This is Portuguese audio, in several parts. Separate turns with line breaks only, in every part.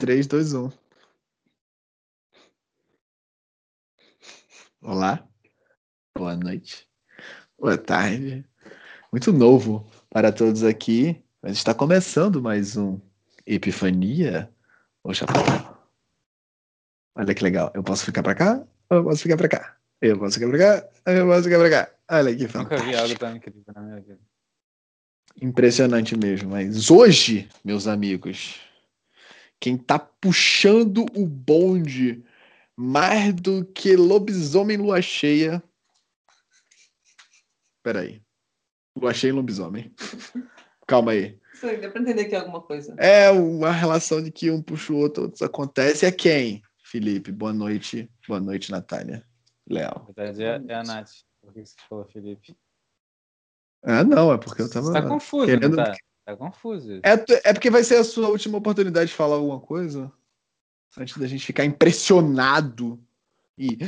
3, 2, 1. Olá. Boa noite. Boa tarde. Muito novo para todos aqui, mas está começando mais um Epifania ou Chapadão. Olha que legal. Eu posso ficar para cá? Eu posso ficar para cá? Eu posso ficar para cá? Eu posso ficar para cá? Olha que fantástico.
Nunca vi algo tão incrível na minha vida.
Impressionante mesmo. Mas hoje, meus amigos, quem tá puxando o bonde mais do que lobisomem lua cheia. Peraí. Lua cheia e lobisomem. Calma aí.
Isso aí, deu pra entender aqui alguma coisa.
É uma relação de que um puxa o outro, outros acontece. É quem? Felipe, boa noite. Boa noite, Natália. Léo.
Na verdade é, é a Nath. Por que você falou Felipe?
Ah, não, é porque eu tava.
Você tá confuso,
querendo-
tá? Tá confuso.
É, é porque vai ser a sua última oportunidade de falar alguma coisa? Antes da gente ficar impressionado. E. O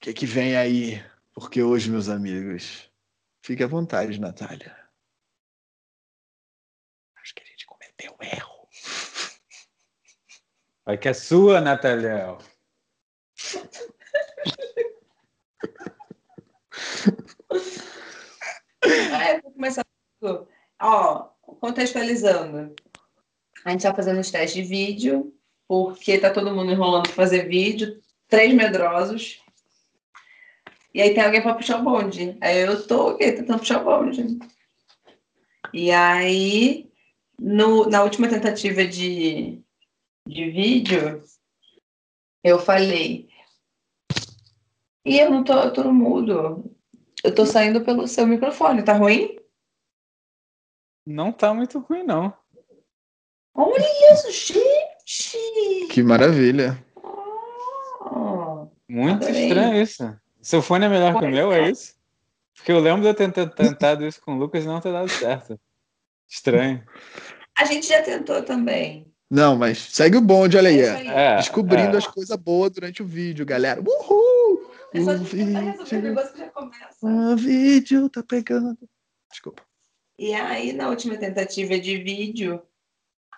que, que vem aí? Porque hoje, meus amigos. Fique à vontade, Natália. Acho que a gente cometeu um erro.
Vai que é sua, Nathaliel.
É, vou começar. Tudo. Ó, contextualizando. A gente tá fazendo os testes de vídeo, porque tá todo mundo enrolando pra fazer vídeo, três medrosos. E aí tem alguém pra puxar o bonde. Aí eu tô tentando puxar o bonde. E aí, no, na última tentativa de, de vídeo, eu falei. E eu não tô, eu tô no mudo. Eu tô saindo pelo seu microfone, tá ruim?
Não tá muito ruim, não.
Olha isso, gente!
Que maravilha.
Oh,
Muito
Adorei.
estranho isso. Seu fone é melhor que o meu, é isso? Porque eu lembro de eu ter tentado isso com o Lucas e não ter dado certo. Estranho.
A gente já tentou também.
Não, mas segue o bonde, olha aí.
É aí.
É,
Descobrindo
é.
as coisas boas durante o vídeo, galera. Uhul!
É só
O vídeo,
negócio que já começa.
o vídeo tá pegando. Desculpa.
E aí, na última tentativa de vídeo,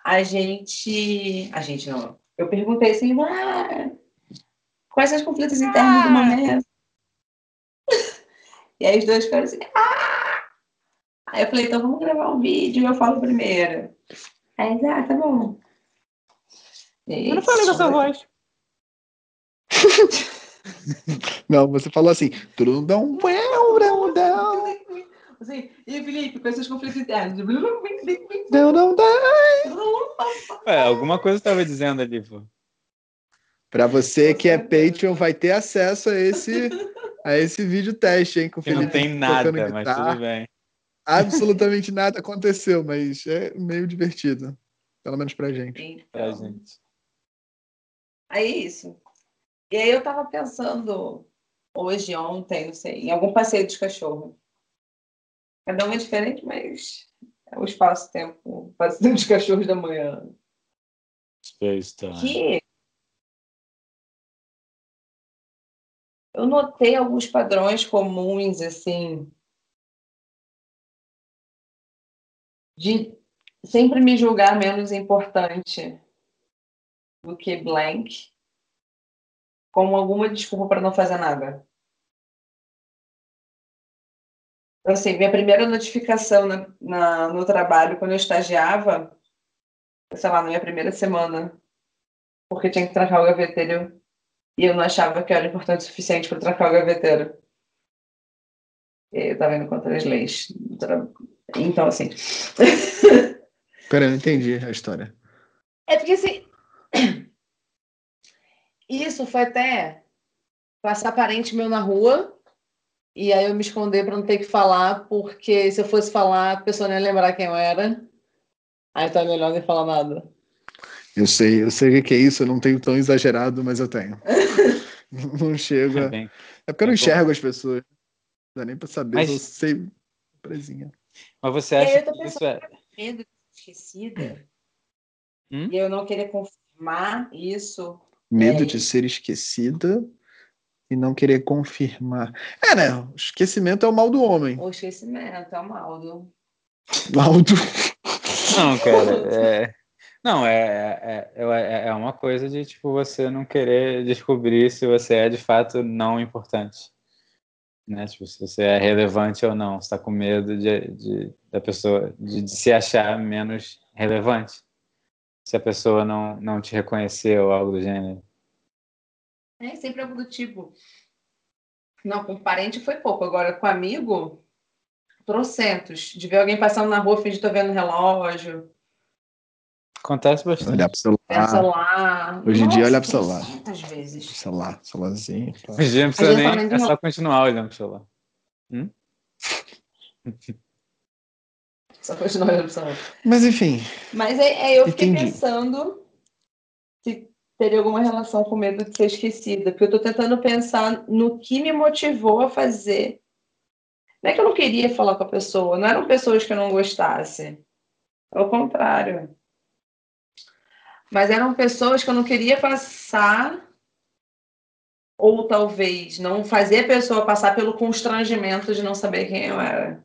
a gente. A gente não. Eu perguntei assim, ah, quais são os conflitos internos do momento? E aí os dois ficaram assim, ah! Aí eu falei, então vamos gravar um vídeo e eu falo primeiro. Aí, eles, ah, tá bom.
Eu não falei com essa voz.
Não, você falou assim. Trundão, uau, não, não,
Assim, e Felipe, com esses conflitos internos.
não, não dá.
É, alguma coisa eu tava dizendo ali, pô.
Pra você que é Patreon, vai ter acesso a esse, a esse vídeo teste, hein? Com o
Que não
Felipe
tem nada, mas tudo bem.
Absolutamente nada aconteceu, mas é meio divertido. Pelo menos pra gente.
Pra
Então,
gente.
aí é isso. E aí eu tava pensando hoje, ontem, não sei, em algum passeio dos cachorros. Cada um é diferente, mas é o espaço-tempo, passeio dos cachorros da manhã.
Space time.
que eu notei alguns padrões comuns, assim, de sempre me julgar menos importante do que blank, como alguma desculpa para não fazer nada. Então, assim, minha primeira notificação na, na- no trabalho, quando eu estagiava, sei lá, na minha primeira semana, porque tinha que trancar o gaveteiro e eu não achava que era importante o suficiente para trancar o gaveteiro. E eu estava indo contra as leis. Então, assim.
Pera, eu não entendi a história.
É porque assim. Isso foi até passar parente meu na rua. E aí eu me esconder para não ter que falar, porque se eu fosse falar, a pessoa não ia lembrar quem eu era. Aí tá melhor nem falar nada.
Eu sei, eu sei o que é isso, eu não tenho tão exagerado, mas eu tenho. Não chego.
É
É porque eu não
bom.
enxergo as pessoas. Não dá nem pra saber,
Mas-
eu sei. Presinha.
Mas você acha
eu tô
que isso é.
Medo de ser esquecida.
Hum?
E eu não querer confirmar isso.
Medo
É.
de ser esquecida e não querer confirmar. É, né? O esquecimento é o mal do homem.
O esquecimento é o mal do.
Mal do.
Não, cara. É... Não, é, é, é, é uma coisa de tipo você não querer descobrir se você é de fato não importante. Né? Tipo, se você é relevante ou não. Você está com medo de, de, da pessoa de, de se achar menos relevante. Se a pessoa não, não te reconhecer ou algo do gênero.
É sempre algo do tipo. Não, com parente foi pouco. Agora, com amigo, trocentos. De ver alguém passando na rua, fingir que tô vendo relógio.
Acontece bastante.
Olhar pro celular.
É celular.
Hoje em dia, olhar pro celular.
trocentas vezes.
Celular, celularzinho. tá.
Hoje em dia nem. É só continuar olhando pro celular. Hum?
Só continuar olhando pro celular.
Mas enfim,
Mas é, é, eu fiquei
Entendi.
pensando se teria alguma relação com medo de ser esquecida, porque eu tô tentando pensar no que me motivou a fazer. Não é que eu não queria falar com a pessoa, não eram pessoas que eu não gostasse. Ao contrário. Mas eram pessoas que eu não queria passar, ou talvez não fazer a pessoa passar pelo constrangimento de não saber quem eu era.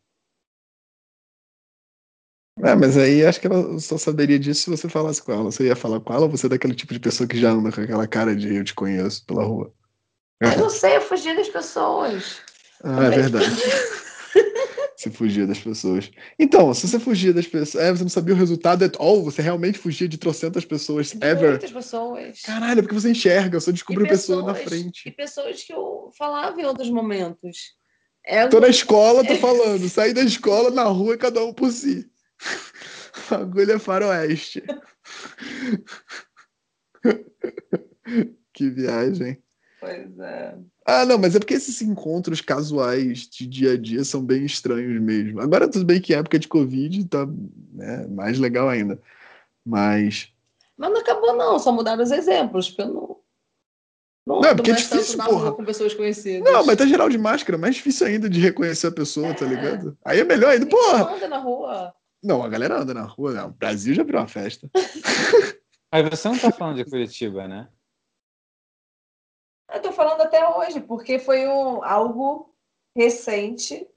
É, mas aí acho que ela só saberia disso se você falasse com ela. Você ia falar com ela ou você é daquele tipo de pessoa que já anda com aquela cara de eu te conheço pela rua?
Eu não sei, eu fugi das pessoas.
Ah, é verdade. Você fugia das pessoas. Então, se você fugia das pessoas. É, você não sabia o resultado at all, você realmente fugia de trocentas pessoas ever.
Muitas pessoas.
Caralho, é porque você enxerga, você descobriu
E
a pessoa na
pessoas- E
frente.
pessoas que eu falava em outros momentos. É
Tô na escola, tô falando. Saí da escola, na rua, cada um por si. Agulha faroeste. que viagem.
Pois é.
Ah, não, mas é porque esses encontros casuais de dia a dia são bem estranhos mesmo. Agora, tudo bem que época de Covid tá né, mais legal ainda. Mas.
Mas não acabou, não, só mudaram os exemplos, porque eu não. Não,
Não, é porque é difícil, porra.
com pessoas conhecidas.
Não, mas tá geral de máscara, mais difícil ainda de reconhecer a pessoa, tá ligado? Aí é melhor ainda.
Ninguém
Porra!
anda na rua.
Não, a galera anda na rua, né? O Brasil já virou uma festa.
Mas você não tá falando de Curitiba, né?
Eu tô falando até hoje, porque foi um, algo recente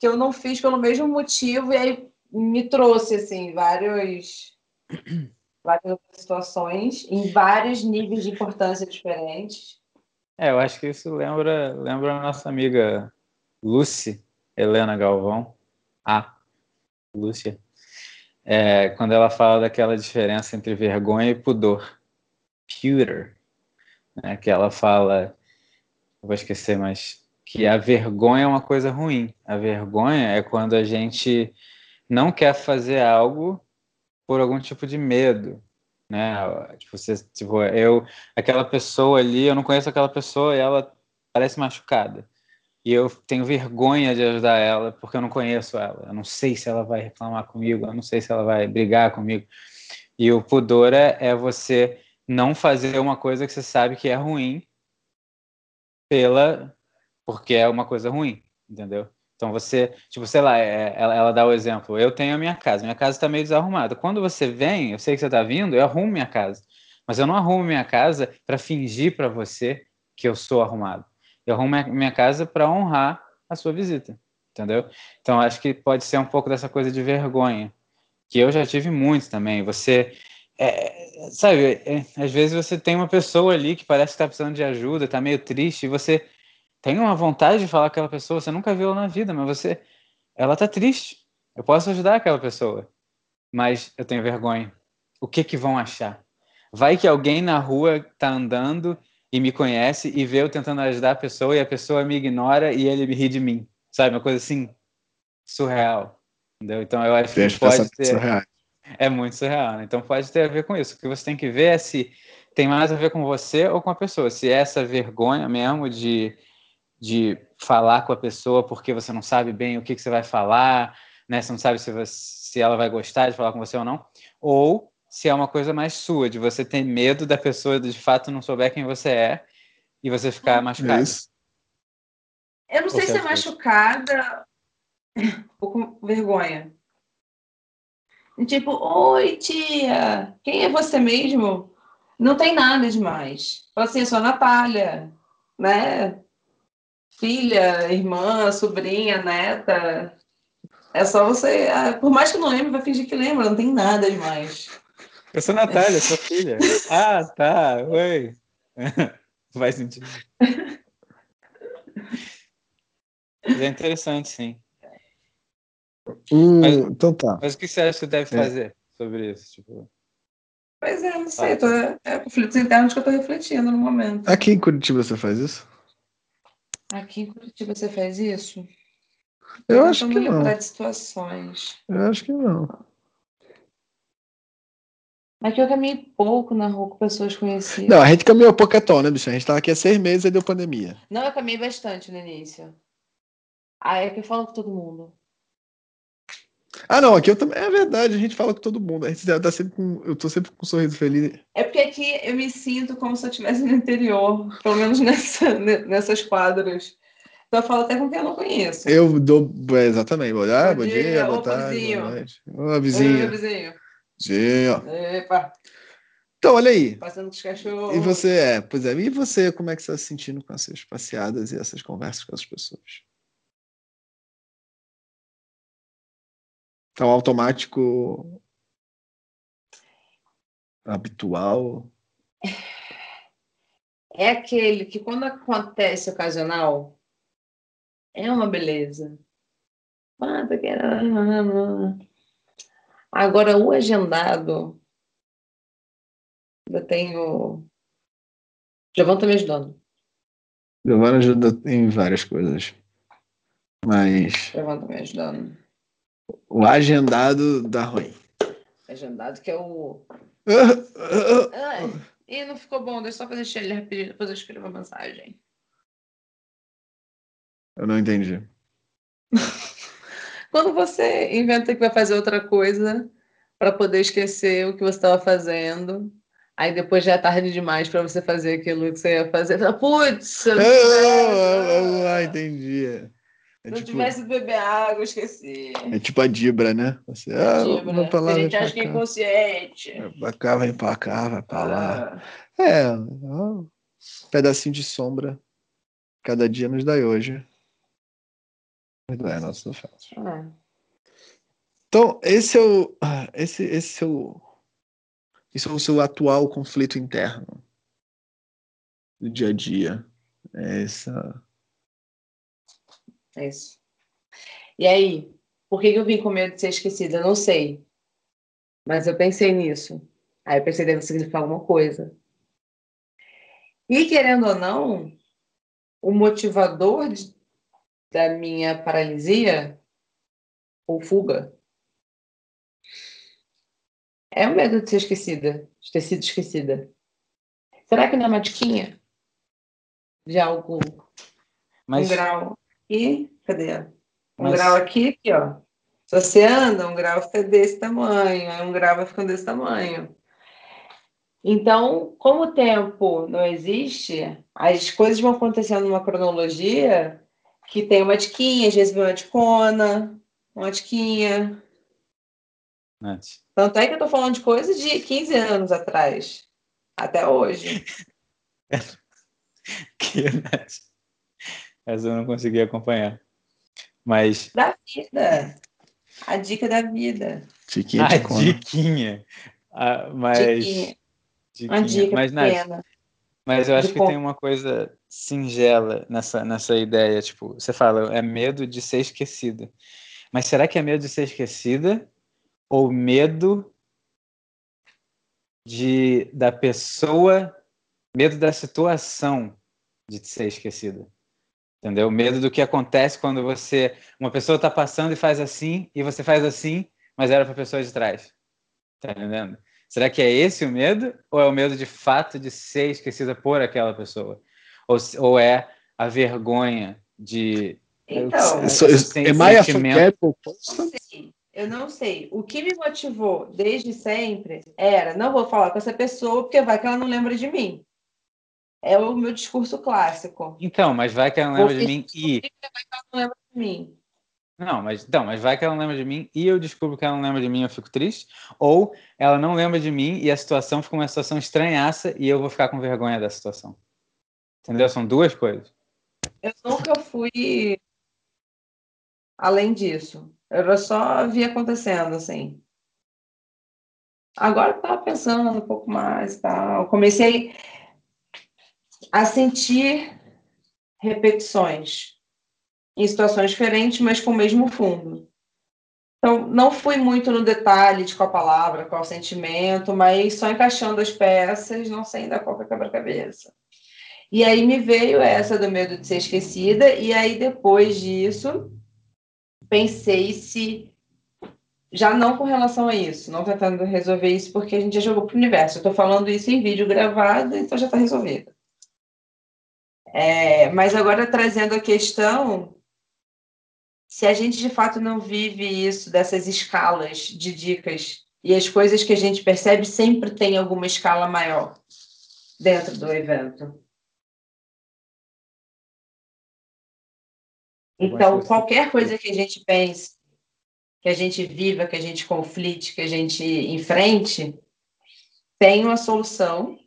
que eu não fiz pelo mesmo motivo, e aí me trouxe, assim, vários, várias situações, em vários níveis de importância diferentes.
É, eu acho que isso lembra, lembra a nossa amiga Lucy Helena Galvão. A Lúcia. É, quando ela fala daquela diferença entre vergonha e pudor. Pudor. Né, que ela fala, vou esquecer, mas que a vergonha é uma coisa ruim. A vergonha é quando a gente não quer fazer algo por algum tipo de medo, né? Tipo, você, tipo, eu, aquela pessoa ali, eu não conheço aquela pessoa e ela parece machucada. E eu tenho vergonha de ajudar ela porque eu não conheço ela. Eu não sei se ela vai reclamar comigo, eu não sei se ela vai brigar comigo. E o pudor é, é você não fazer uma coisa que você sabe que é ruim pela porque é uma coisa ruim, entendeu? Então você, tipo, sei lá, é- ela, ela dá o exemplo. Eu tenho a minha casa, minha casa está meio desarrumada. Quando você vem, eu sei que você está vindo, eu arrumo minha casa. Mas eu não arrumo minha casa para fingir para você que eu sou arrumado. Eu arrumo minha, minha casa para honrar a sua visita, entendeu? Então acho que pode ser um pouco dessa coisa de vergonha, que eu já tive muito também. Você, é, sabe, é, às vezes você tem uma pessoa ali que parece que está precisando de ajuda, está meio triste, e você tem uma vontade de falar com aquela pessoa, você nunca viu ela na vida, mas você, ela tá triste. Eu posso ajudar aquela pessoa, mas eu tenho vergonha. O que que vão achar? Vai que alguém na rua tá andando e me conhece e vê eu tentando ajudar a pessoa e a pessoa me ignora e ele me ri de mim, sabe? Uma coisa assim surreal, entendeu? Então eu acho que pode ter
surreais.
é muito surreal, né? Então pode ter a ver com isso. O que você tem que ver é se tem mais a ver com você ou com a pessoa. Se é essa vergonha mesmo de, de falar com a pessoa porque você não sabe bem o que, que você vai falar, né? Você não sabe se, você- se ela vai gostar de falar com você ou não. Ou se é uma coisa mais sua, de você ter medo da pessoa de fato não souber quem você é e você ficar
É
machucado.
isso.
Eu não sei se é machucada ou com vergonha. Tipo, oi, tia, quem é você mesmo? Não tem nada demais. Fala assim, eu sou a Natália, né? Filha, irmã, sobrinha, neta. É só você. ah, Por mais que não lembre, vai fingir que lembra, não tem nada demais.
Eu sou Natália, sua filha. Ah, tá. Oi. Faz sentido. Mas é interessante, sim.
Hum,
Mas-
então tá.
Mas o que você acha que deve
É.
fazer sobre isso? Tipo,
Pois é, não sei.
Ah,
Tô, é conflitos internos que eu tô refletindo no momento.
Aqui em Curitiba você faz isso?
Aqui em Curitiba você faz isso?
Eu
Tô
acho que não.
de situações.
Eu acho que não.
Aqui eu caminhei pouco na rua com pessoas conhecidas.
Não, a gente caminhou pouquetão, né, bicho? A gente tava aqui há seis meses e deu pandemia.
Não, eu caminhei bastante no início. Ah, é que eu falo com todo mundo.
Ah, não, aqui eu também. É verdade, a gente fala com todo mundo. A gente tá sempre com. Eu tô sempre com um sorriso feliz.
É porque aqui eu me sinto como se eu estivesse no interior, pelo menos nessa, nessas quadras. Então eu falo até com quem eu não conheço.
Eu dou. é, exatamente. Bom, ah,
Bom
bom dia,
dia,
boa tarde.
vizinho.
Boa noite. Ô,
Oi,
vizinho.
vizinho.
Vizinho.
Epa,
Então, olha aí.
passando com os cachorros.
E você, é, pois é, e você, como é que você está se sentindo com essas passeadas e essas conversas com as pessoas? Então, automático habitual.
É aquele que quando acontece ocasional, é uma beleza. Ah, tá querendo- Agora, o agendado, eu tenho. Giovanni tá me ajudando.
Giovanna ajuda em várias coisas. Mas
Giovanni tá me ajudando.
o agendado dá ruim.
Agendado que é o.
Ah,
Ai, ih, não ficou bom, deixa eu só fazer ele rapidinho, depois eu escrevo a mensagem.
Eu não entendi.
Quando você inventa que vai fazer outra coisa para poder esquecer o que você estava fazendo, aí depois já é tarde demais para você fazer aquilo que você ia fazer. Putz, eu tivesse,
ah, entendi. É
se eu
tipo,
tivesse beber água, esqueci.
é tipo a Dibra, né? Você, ah,
Dibra,
vou pra lá,
a gente acha que é inconsciente.
Vai pra cá, vem pra cá, vai pra lá.
Ah,
É, um pedacinho de sombra. Cada dia nos dá hoje. Dá nossos afetos.
ah.
Então, esse é o. Esse, esse é o. Esse é o seu atual conflito interno do dia a dia. É essa.
É isso. E aí, por que que eu vim com medo de ser esquecida? Eu não sei. Mas eu pensei nisso. Aí eu pensei, deve significar alguma coisa. E querendo ou não, o motivador de- da minha paralisia ou fuga é o medo de ser esquecida, de ter sido esquecida. Será que não é uma diquinha de algo,
mas,
um grau aqui? Cadê? Um
mas-
grau aqui, aqui, ó. Se você anda, um grau fica desse tamanho, aí um grau vai ficando desse tamanho. Então, como o tempo não existe, as coisas vão acontecendo numa cronologia que tem uma diquinha, às vezes vem uma dicona, uma diquinha.
Nath,
Tanto é que eu tô falando de coisas de 15 anos atrás, até hoje.
que Nath? Essa eu não consegui acompanhar. Mas
Da vida. A dica da vida.
Tiquinha
a
de cona.
diquinha. Ah, mas
Diquinha. Uma dica
Mas, Nath,
pequena.
Mas eu acho que tem uma coisa singela nessa, nessa ideia. Tipo, você fala, é medo de ser esquecida. Mas será que é medo de ser esquecida? Ou medo de da pessoa, medo da situação de ser esquecida? Entendeu? Medo do que acontece quando você. Uma pessoa está passando e faz assim, e você faz assim, mas era para a pessoa de trás. Tá entendendo? Será que é esse o medo? Ou é o medo de fato de ser esquecida por aquela pessoa? Ou, ou é a vergonha de.
Então,
So, is,
Sem
am I a
sentimento.
forgettable person?
sei. Eu não sei. O que me motivou desde sempre era: não vou falar com essa pessoa porque vai que ela não lembra de mim. É o meu discurso clássico.
Então, mas vai que ela não lembra de mim e.
descobrir que ela não lembra de mim.
Não, mas, então, mas vai que ela não lembra de mim e eu descubro que ela não lembra de mim eu fico triste. Ou ela não lembra de mim e a situação fica uma situação estranhaça e eu vou ficar com vergonha da situação. Entendeu? São duas coisas.
Eu nunca fui além disso. Eu só vi acontecendo, assim. Agora eu pensando um pouco mais tal. Comecei a sentir repetições em situações diferentes, mas com o mesmo fundo. Então, não fui muito no detalhe de qual palavra, qual sentimento, mas só encaixando as peças, não sei ainda qual é quebra-cabeça. E aí me veio essa do medo de ser esquecida, e aí depois disso, pensei se. Já não com relação a isso, não tentando resolver isso, porque a gente já jogou para o universo. Eu estou falando isso em vídeo gravado, então já está resolvido. É, mas agora trazendo a questão se a gente de fato não vive isso dessas escalas de dicas e as coisas que a gente percebe sempre tem alguma escala maior dentro do evento. Então, qualquer coisa que a gente pense, que a gente viva, que a gente conflite, que a gente enfrente, tem uma solução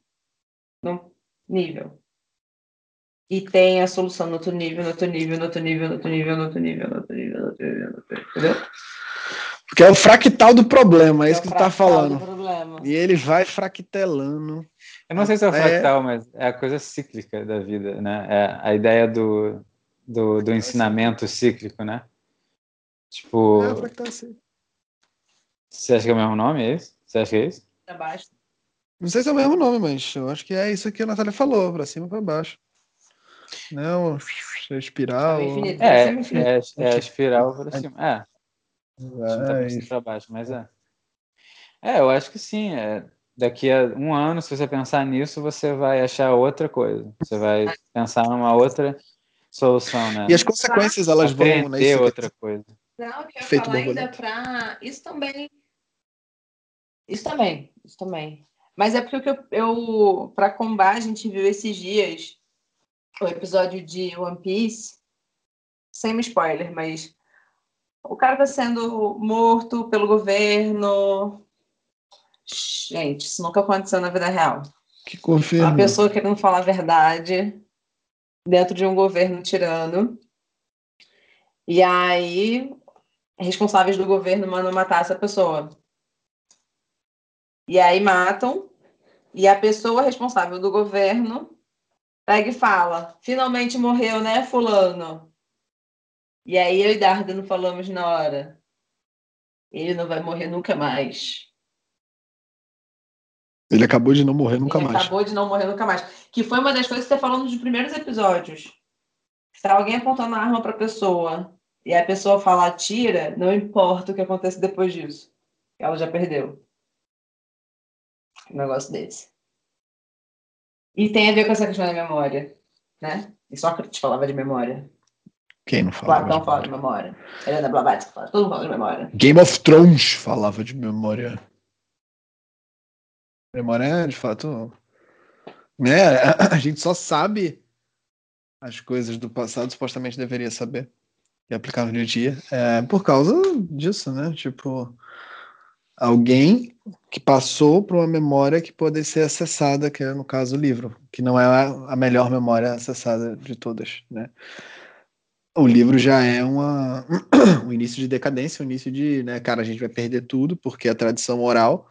no nível e tem a solução no outro nível, no outro nível, no outro nível, no outro nível, no outro nível, no outro nível, no outro nível, no outro nível, entendeu?
Porque é o fractal do problema, é, é isso que tu tá falando. E ele vai fractelando.
Eu não sei se é o fractal, mas é a coisa cíclica da vida, né? É a ideia do, do, do ensinamento cíclico, né? Tipo. É, o fractal sim. Você acha que é o mesmo nome? É isso? Você acha que é isso?
Pra baixo.
Não sei se é o mesmo nome, mas eu acho que é isso que a Natália falou, pra cima e pra baixo. Não, é espiral.
É, é, é a espiral para cima. É. Tá para baixo, mas é. É, eu acho que sim. É. Daqui a um ano, se você pensar nisso, você vai achar outra coisa. Você vai pensar numa outra solução, né?
E as consequências, elas vão...
Né, outra coisa.
Não, que eu Feito falar ainda para... Isso também... Isso também, isso também. Mas é porque eu, eu para combate, a gente viu esses dias o episódio de One Piece, sem spoiler, mas o cara tá sendo morto pelo governo. Gente, isso nunca aconteceu na vida real.
Que governo?
Uma pessoa querendo falar a verdade dentro de um governo tirano. E aí, responsáveis do governo mandam matar essa pessoa. E aí matam. E a pessoa responsável do governo pega e fala: finalmente morreu, né, Fulano? E aí eu e Darda não falamos na hora. Ele não vai morrer nunca mais.
Ele acabou de não morrer nunca
Ele
mais.
Acabou de não morrer nunca mais. Que foi uma das coisas que você falou nos primeiros episódios. Se alguém apontando a arma para a pessoa e a pessoa falar tira, não importa o que acontece depois disso. Ela já perdeu. Um negócio desse. E tem a ver com essa questão da memória, né? E Sócrates falava de memória.
Quem não fala?
Platão fala de memória. Helena Blavatsky fala, todo mundo de memória.
Game of Thrones falava de memória. Memória é, de fato. Né? A gente só sabe as coisas do passado, supostamente deveria saber. E aplicar no dia a dia. É, por causa disso, né? Tipo, alguém que passou por uma memória que pode ser acessada, que é no caso o livro, que não é a melhor memória acessada de todas, né? O livro já é uma, um início de decadência, um início de, né, cara, a gente vai perder tudo porque a tradição oral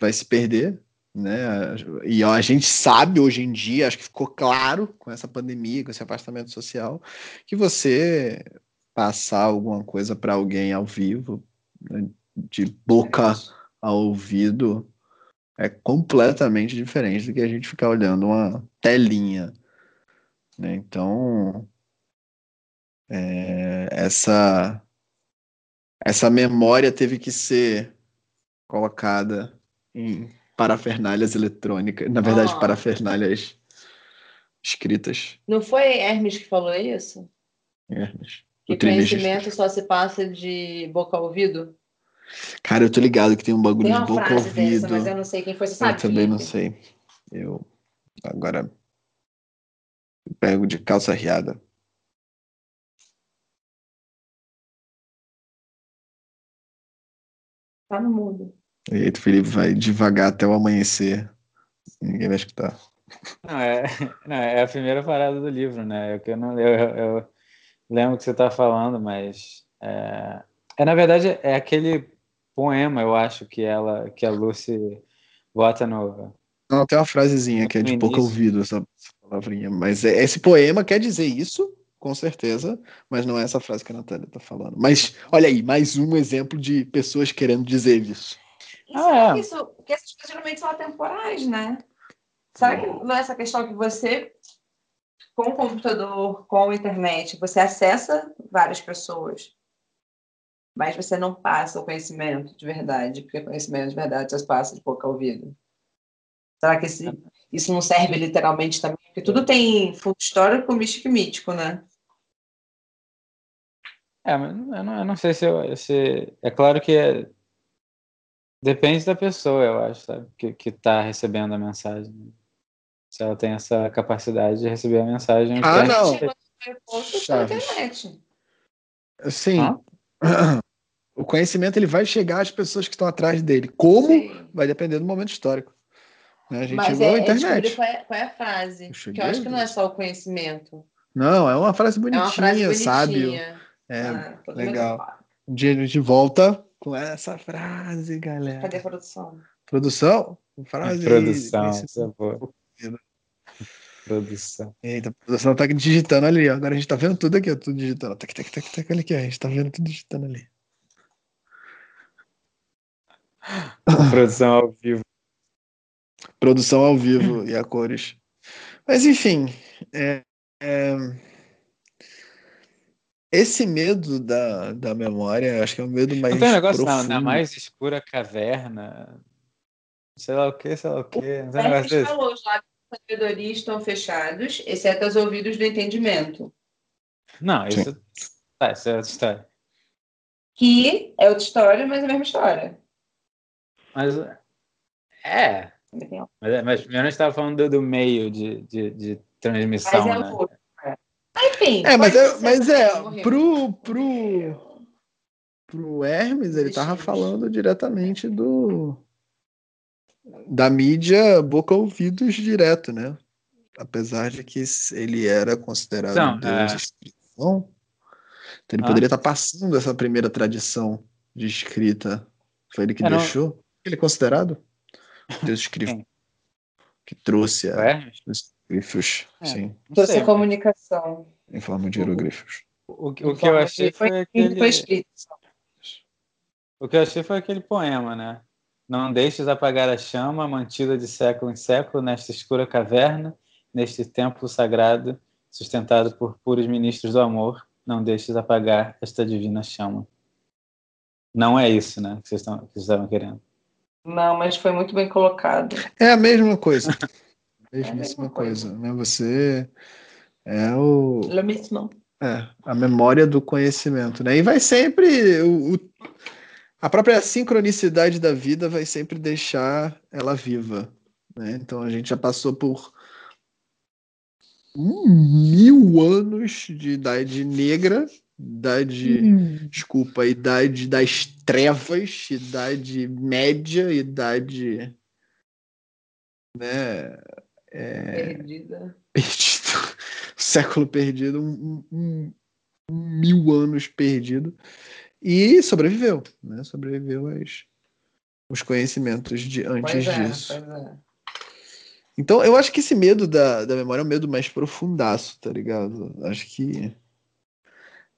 vai se perder, né? E a gente sabe hoje em dia, acho que ficou claro com essa pandemia, com esse afastamento social, que você passar alguma coisa para alguém ao vivo, né, de boca ao ouvido é completamente diferente do que a gente ficar olhando uma telinha. Né? Então, é, essa, essa memória teve que ser colocada em parafernálias eletrônicas, na verdade, oh. parafernálias escritas.
Não foi Hermes que falou isso?
Hermes.
Que conhecimento só se passa de boca ao ouvido?
Cara, eu tô ligado que tem um bagulho tem de boca ouvido.
Dessa, mas eu não sei quem foi, você sabe?
Eu também não sei. Eu agora pego de calça riada.
Tá no mundo. E
aí, o Felipe vai devagar até o amanhecer. Ninguém vai escutar.
Não, é, não, é a primeira parada do livro, né? Eu, não, eu, eu, eu lembro que você tá falando, mas é, é, na verdade é aquele poema, eu acho, que ela, que a Lucy bota no.
Não, tem uma frasezinha que é de pouco ouvido essa, palavrinha, mas é, esse poema quer dizer isso, com certeza, mas não é essa frase que a Natália está falando. Mas olha aí, mais um exemplo de pessoas querendo dizer isso.
ah, é. isso, porque essas coisas geralmente são atemporais, né? Será que não é essa questão que você, com o computador, com a internet, você acessa várias pessoas, mas você não passa o conhecimento de verdade, porque conhecimento de verdade você passa de boca a ouvido. Será que esse, isso não serve literalmente também? Porque tudo tem fundo histórico, místico e mítico, né?
É, mas eu não, eu não sei se, eu, se. É claro que é, depende da pessoa, eu acho, sabe? Que, que tá recebendo a mensagem se ela tem essa capacidade de receber a mensagem.
Ah, não.
internet.
Sim. Ah? O conhecimento ele vai chegar às pessoas que estão atrás dele. Como? Sim. Vai depender do momento histórico. Né? A gente
Mas
é,
internet. É qual, é, qual é a frase? Porque eu acho que não é só o conhecimento.
Não, é uma frase bonitinha, é uma frase bonitinha. sábio. É, ah, legal. Um dia a gente volta com essa frase, galera.
Cadê a produção?
Produção? Frase.
Produção, por Produção.
Eita, a produção tá digitando ali, ó. Agora a gente tá vendo tudo aqui, ó, tudo digitando. Tac, tac, tac, tac, olha aqui, ó. A gente tá vendo tudo digitando ali.
Produção ao vivo.
Produção ao vivo e a cores. Mas enfim, é, é... esse medo da, da memória, acho que é o medo mais.
Não tem um negócio
profundo.
na, na mais escura caverna sei lá o que, sei lá o que. Não tem negócio desse.
falou, os lábios da sabedoria estão fechados, exceto os ouvidos do entendimento.
Não, isso, tá, isso é outra história.
Que é outra história, mas é a mesma história.
Mas é. Mas, é, mas a gente estava falando do, do, meio de, de, de transmissão. Mas é né? outro.
É. Enfim.
É, mas é, mas é pro, pro, pro Hermes, ele tava falando diretamente do da mídia boca ouvidos direto, né? Apesar de que ele era considerado então, Deus é... escrição, então ele ah. poderia estar passando essa primeira tradição de escrita. Foi ele que deixou. Ele é considerado Deus escrito que trouxe a, os hieroglifos. É, sim.
Trouxe a comunicação.
Em forma de hieroglifos.
O, o, o que eu achei foi, aquele... O que eu achei foi aquele poema, né? Não deixes apagar a chama mantida de século em século nesta escura caverna, neste templo sagrado, sustentado por puros ministros do amor. Não deixes apagar esta divina chama. Não é isso, né, que vocês, estão, que vocês estavam querendo.
Não, mas foi muito bem colocado.
É a mesma coisa. É a mesma coisa, coisa, né? Você é o.
Le mesmo.
É, a memória do conhecimento, né? E vai sempre. O, o, a própria sincronicidade da vida vai sempre deixar ela viva. Né? Então a gente já passou por mil anos de idade negra, idade, hum. desculpa, idade das trevas, idade média, idade, né?
É, perdida.
Perdido. Século perdido, um, um, um mil anos perdido. E sobreviveu, né? Sobreviveu aos, os conhecimentos de antes é, disso.
É.
Então, eu acho que esse medo da, da memória é um medo mais profundaço, tá ligado? Acho que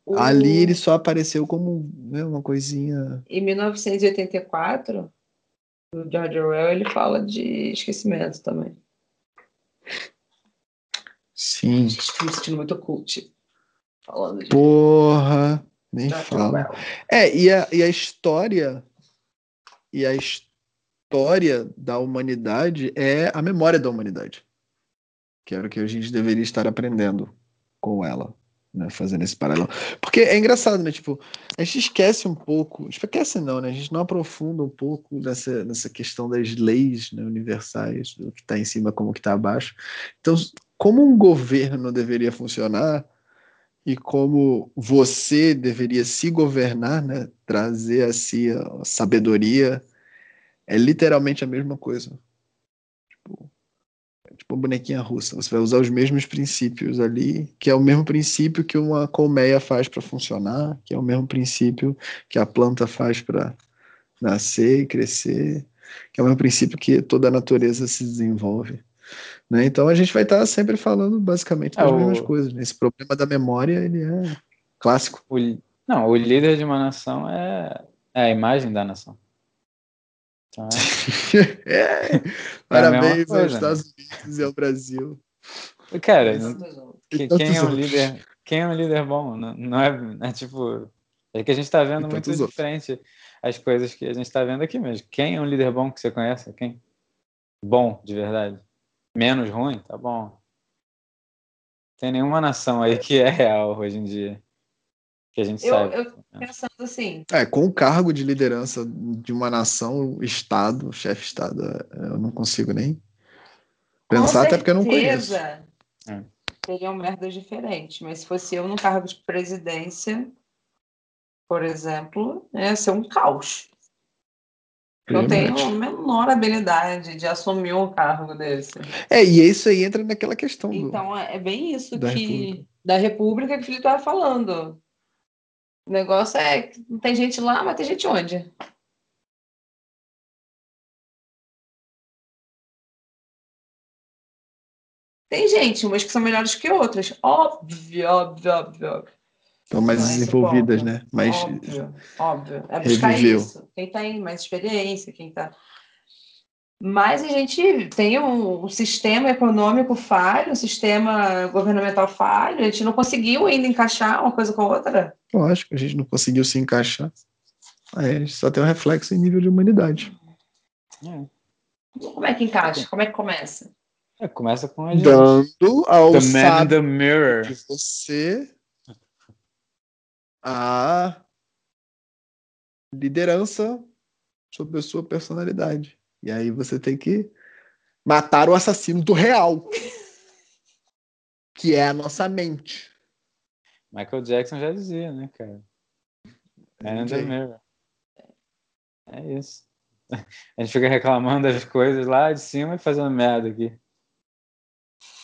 o... ali ele só apareceu como né, uma coisinha.
Em 1984, o George Orwell ele fala de esquecimento também.
Sim.
Estou me sentindo muito cult. Falando de...
Porra! Nem fala. É, e a, e a história e a história da humanidade é a memória da humanidade. Que era o que a gente deveria estar aprendendo com ela, né? Fazendo esse paralelo. Porque é engraçado, né? Tipo, a gente esquece um pouco, esquece não, né? A gente não aprofunda um pouco nessa, nessa questão das leis né, universais, do que está em cima como que está abaixo. Então, como um governo deveria funcionar, e como você deveria se governar, né? trazer a si a sabedoria, é literalmente a mesma coisa. Tipo, é uma bonequinha russa. Você vai usar os mesmos princípios ali, que é o mesmo princípio que uma colmeia faz para funcionar, que é o mesmo princípio que a planta faz para nascer e crescer, que é o mesmo princípio que toda a natureza se desenvolve. Né? Então a gente vai estar sempre falando basicamente das
É, o-
mesmas coisas. né? Esse problema da memória ele é clássico.
O não, o líder de uma nação é, é a imagem da nação. Então, é-
É, Parabéns
coisa,
aos
né?
Estados Unidos e ao Brasil.
Cara, que- quem é um líder? Quem é um líder bom? Não, não é, é tipo. É que a gente tá vendo muito diferente as coisas que a gente tá vendo aqui mesmo. Quem é um líder bom que você conhece? Quem? Bom, de verdade. Menos ruim? Tá bom. Tem nenhuma nação aí que é real hoje em dia. Que a gente
Eu,
sabe.
eu fico pensando assim,
É, com o cargo de liderança de uma nação, Estado, chefe de Estado, é, eu não consigo nem pensar, até porque eu não conheço.
certeza
É.
Teriam merdas diferentes, mas se fosse eu no cargo de presidência, por exemplo, ia ser um caos. Eu tenho a menor habilidade de assumir um cargo desse.
É, e isso aí entra naquela questão do.
Então, é é bem isso
da
que
República.
da República que o Felipe estava falando. O negócio é que não tem gente lá, mas tem gente onde? Tem gente, umas que são melhores que outras. Óbvio, óbvio, óbvio, óbvio.
Estão mais
Não é
desenvolvidas,
ponto.
né? Mais
Óbvio, óbvio. É buscar
Reviveu.
isso. Quem tem mais experiência, quem tá. Mas a gente tem um, sistema econômico falho, um sistema governamental falho, a gente não conseguiu ainda encaixar uma coisa com a outra.
Lógico, a gente não conseguiu se encaixar. Aí a gente só tem um reflexo em nível de humanidade.
É.
Como é que encaixa? Como é que começa?
É, começa com a gente.
Dando ao
The Man the Mirror.
de você a liderança sobre a sua personalidade. E aí você tem que matar o assassino do real, que é a nossa mente.
Michael Jackson já dizia, né, cara? Man in the. Mirror. É isso. A gente fica reclamando das coisas lá de cima e fazendo merda aqui.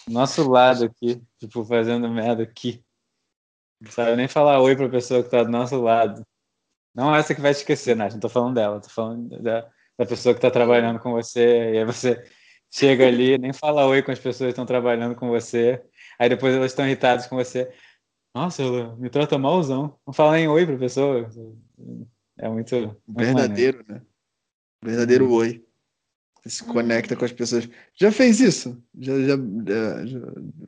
Nosso lado aqui, tipo, fazendo merda aqui. Não sabe nem falar oi pra pessoa que tá do nosso lado. Não essa que vai te esquecer, Nath. Não tô falando dela, tô falando da, da pessoa que tá trabalhando com você. E aí você chega ali, nem fala oi com as pessoas que estão trabalhando com você. Aí depois elas estão irritadas com você. Nossa, ela me trata malzão. Não fala nem oi pra pessoa. É muito. muito maneiro.
Verdadeiro, né? Verdadeiro oi. Você se conecta com as pessoas. Já fez isso? Já, já, já- já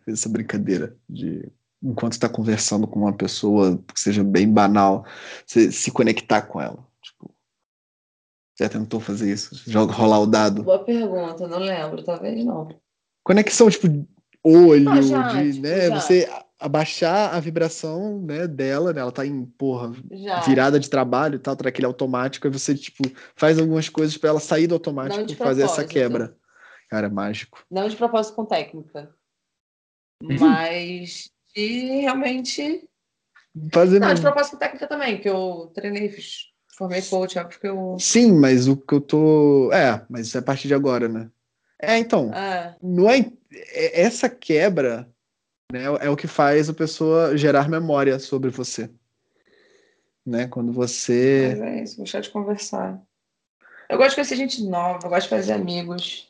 fez essa brincadeira de enquanto está conversando com uma pessoa que seja bem banal, você se conectar com ela. Já tentou fazer isso? Joga rolar o dado.
Boa pergunta, não lembro, talvez não.
Conexão, tipo, olho,
Ah, já,
de,
tipo,
né?
já.
Você abaixar a vibração né, dela, né? Ela tá em, porra,
Já.
virada de trabalho e tal, tá naquele automático, aí você, tipo, faz algumas coisas pra ela sair do automático e fazer essa quebra. Cara, é mágico.
Não de propósito com técnica.
Uhum.
Mas de realmente.
Fazer
Não, de propósito com técnica também, que eu treinei, fiz, formei coach, é porque eu.
Sim, mas o que eu tô. É, mas isso é a partir de agora, né? É, então,
Ah,
não é. é- Essa quebra né, é o que faz a pessoa gerar memória sobre você. Né? Quando você.
mas é isso, gostar de conversar. Eu gosto de conhecer gente nova, eu gosto de fazer amigos.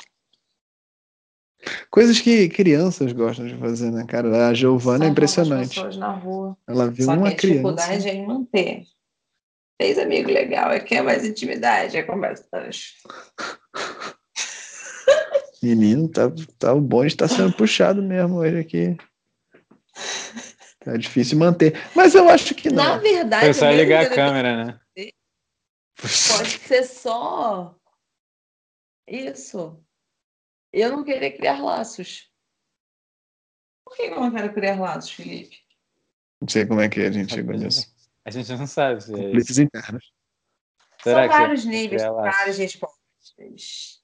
Coisas que crianças gostam de fazer, né, cara? A Giovana é impressionante.
pessoas na rua.
Ela viu
Só que
uma
a dificuldade
criança.
é em manter. Fez amigo legal, é quer mais intimidade, é conversa.
Menino, tá, tá, o bonde tá sendo puxado mesmo hoje aqui. Tá difícil manter. Mas eu acho que
Na
não.
verdade,
Foi só ligar a câmera, né?
pode ser só isso. Eu não querer criar laços. Por que eu não quero criar laços, Felipe?
Não sei como é que a gente chegou nisso.
A gente não sabe se é isso.
Conflitos internos.
Será
São
você
vários níveis, várias respostas.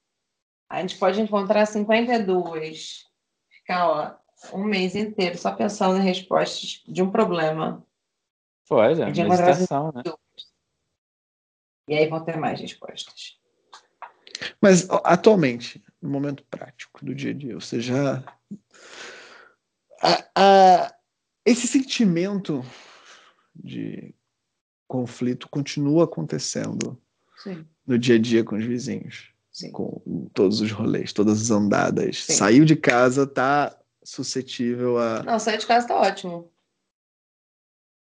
A gente pode encontrar 52, ficar ó, um mês inteiro só pensando em respostas de um problema.
Pode, é
De
meditação, né?
E aí vão ter mais respostas.
Mas atualmente, no momento prático do dia a dia, você já. a- a- esse sentimento de conflito continua acontecendo
Sim.
no dia a dia com os vizinhos.
Sim.
Com todos os rolês, todas as andadas.
Sim.
Saiu de casa, tá suscetível a.
Não, sair de casa tá ótimo.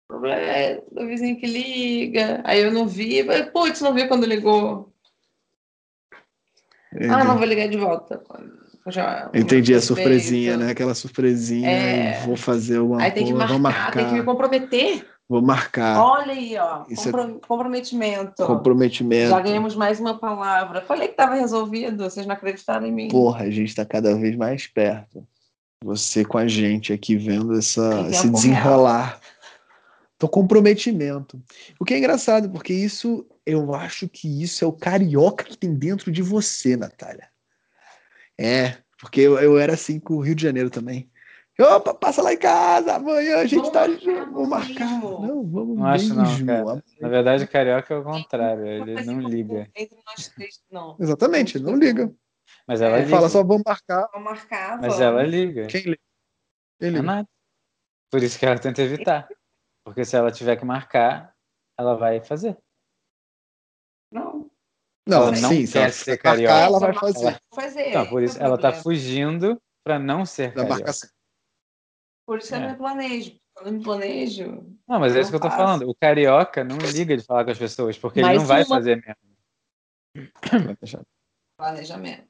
O problema é do vizinho que liga. Aí eu não vi. mas, Putz, não vi quando ligou. Ah, não vou ligar de volta. Já,
Entendi a surpresinha, né? Aquela surpresinha.
É.
Vou fazer uma
Aí tem que
vou
marcar, tem que me
marcar.
comprometer.
Vou marcar.
Olha aí, ó.
É-
compro- Comprometimento.
Comprometimento.
Já ganhamos mais uma palavra. Falei que tava resolvido, vocês não acreditaram em mim.
Porra, a gente tá cada vez mais perto. Você com a gente aqui vendo essa, esse desenrolar. Então, comprometimento. O que é engraçado, porque isso, eu acho que isso é o carioca que tem dentro de você, Natália. É, porque eu, eu era assim com o Rio de Janeiro também. Opa, passa lá em casa, amanhã a gente
Vamos
tá junto, vamos marcar.
mesmo.
Não, vamos
Não acho não,
mesmo.
cara. Na verdade, o carioca é o contrário, ele não liga.
Entre nós três, não.
Exatamente, não liga.
Mas ela
É,
liga.
Fala só, vamos marcar.
Vamos marcar.
Mas
vamos.
ela liga.
Quem liga? Quem
É
liga?
Por isso que ela tenta evitar. Porque se ela tiver que marcar, ela vai fazer.
Não.
Não,
Ela não
sim, se ela
quer ser
marcar,
carioca.
ela vai
Ela-
fazer.
Vou fazer.
Então, por isso
é
ela tá
problema.
fugindo pra não ser
Da
carioca.
marcação.
Por isso eu
É.
não me planejo. Quando eu me planejo,
Não, mas é
Eu
isso que eu tô
faço.
falando. O carioca não liga de falar com as pessoas, porque ele
Mas
não vai
uma-
fazer mesmo.
planejamento,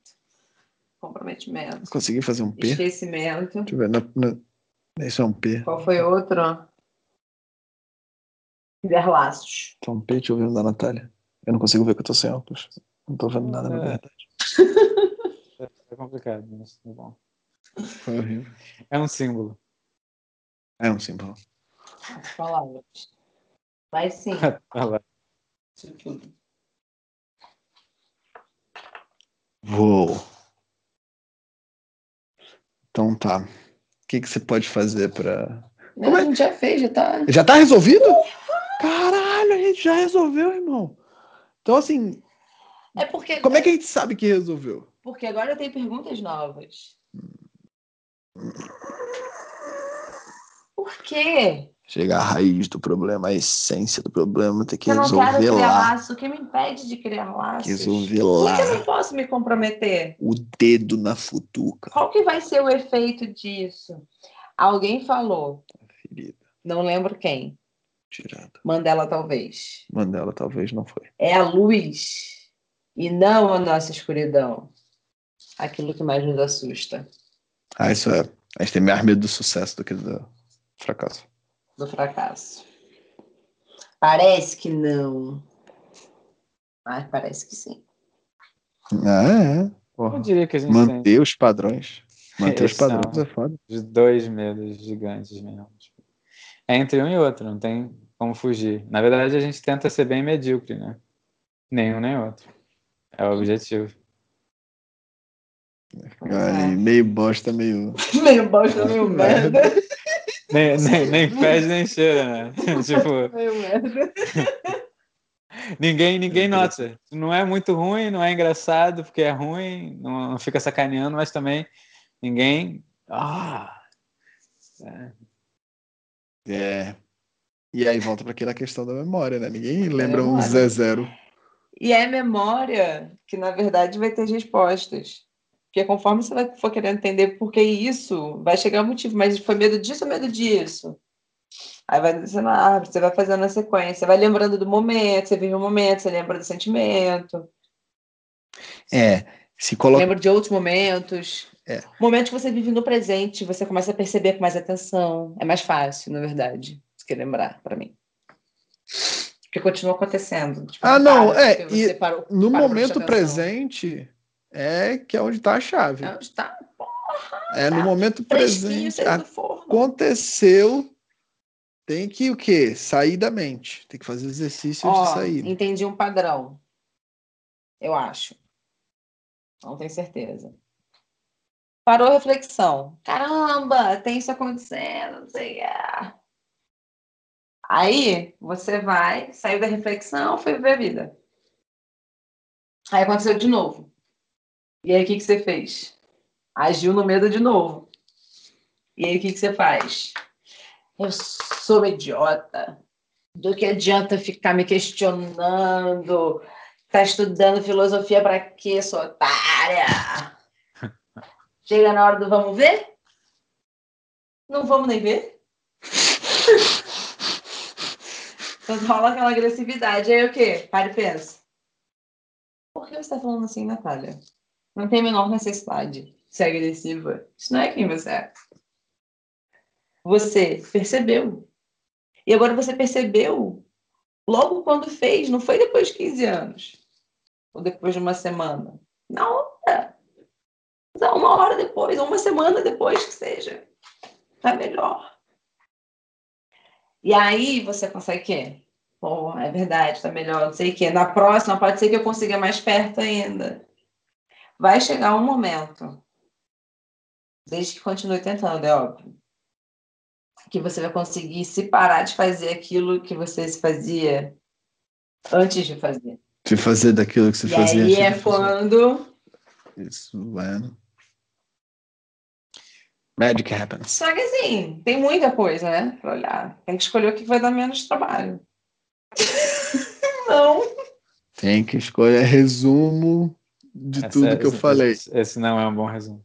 comprometimento,
Consegui fazer um P?
esquecimento.
Deixa eu ver. Na, na... Isso é um P.
Qual foi outro? Criar laços.
Isso é um P, deixa eu ver o da Natália. Eu não consigo ver que eu tô sem óculos. Não tô vendo nada, na
É.
verdade.
É complicado, mas tá bom.
Foi horrível.
É um símbolo.
É um símbolo.
As palavras. Vai sim. Tudo.
Vou. Então tá. O que, que você pode fazer pra.
Não,
Como é?
a gente já fez, já tá.
Já tá resolvido? Caralho, a gente já resolveu, irmão. Então, assim,
É porque,
como é que a gente sabe que resolveu?
porque agora tem perguntas novas. Por quê?
Chegar à raiz do problema, a essência do problema, ter que
eu não quero
resolver
criar
lá.
laço. O que me impede de criar laços?
Resolver
Por
lá.
que eu não posso me comprometer?
O dedo na futuca.
Qual que vai ser o efeito disso? Alguém falou,
Ferida.
não lembro quem,
Tirada.
Mandela talvez.
Mandela talvez não foi.
É a luz e não a nossa escuridão. Aquilo que mais nos assusta
Ah, isso é. A gente tem mais medo do sucesso do que do fracasso.
do fracasso. Parece que não. Mas parece que sim.
Ah, é.
Eu
Porra.
diria que a gente tem
Manter os padrões. Manter os padrões
não.
é foda.
os dois medos gigantes mesmo. É entre um e outro, não tem como fugir. Na verdade, a gente tenta ser bem medíocre, né? Nenhum nem outro. É o objetivo.
Aí, meio bosta, meio.
Meio bosta, meio merda.
Nem, nem, nem fede nem cheira, né? tipo, ninguém, ninguém nota. Não é muito ruim, não é engraçado porque é ruim, não, não fica sacaneando, mas também ninguém. Ah! É.
É. E aí volta para aquela questão da memória, né? Ninguém lembra um
memória.
Zé Zero.
E é memória que, na verdade, vai ter as respostas. Porque conforme você vai, for querendo entender por que isso, vai chegar o motivo. Mas foi medo disso ou medo disso? Aí vai descendo a árvore, você vai fazendo a sequência, vai lembrando do momento, você vive o momento, você lembra do sentimento,
É. Se coloca.
lembra de outros momentos.
É.
Momentos que você vive no presente, você começa a perceber com mais atenção. É mais fácil, na verdade, do que lembrar, para mim. Porque continua acontecendo. Tipo,
Ah, não,
para,
é, e
você parou-
No momento presente é que é onde tá a chave.
É onde tá?
É no momento
Fresquinho,
presente. Aconteceu. Tem que o quê? Sair da mente. Tem que fazer exercício de sair.
entendi um padrão. Eu acho. Não tenho certeza. Parou a reflexão. Caramba, tem isso acontecendo, não sei. Aí você vai, saiu da reflexão, foi viver a vida. Aí aconteceu de novo. E aí o que, que você fez? Agiu no medo de novo. E aí o que, que você faz? Eu sou idiota. Do que adianta ficar me questionando? Tá estudando filosofia pra quê, sua otária? Chega na hora do vamos ver? Não vamos nem ver? Então rola aquela agressividade. Aí o quê? Para e pensa. Por que você tá falando assim, Natália? Não tem a menor necessidade de ser agressiva. Isso não é quem você é. Você percebeu. E agora você percebeu logo quando fez, não foi depois de 15 anos. Ou depois de uma semana. Na hora. Não, uma hora depois, ou uma semana depois que seja. Tá melhor. E aí você consegue o quê? Pô, é verdade, tá melhor, não sei o quê. Na próxima pode ser que eu consiga mais perto ainda. Vai chegar um momento, desde que continue tentando, é óbvio, que você vai conseguir se parar de fazer aquilo que você se fazia antes de fazer.
De fazer daquilo que você
e
fazia.
aí
antes
é quando.
Isso vai. Magic happens.
Só que assim, tem muita coisa, né? Pra olhar. Tem que escolher o que vai dar menos trabalho. Não.
Tem que escolher resumo de
Essa-
tudo que eu
esse-
falei.
Esse, esse não é um bom resumo.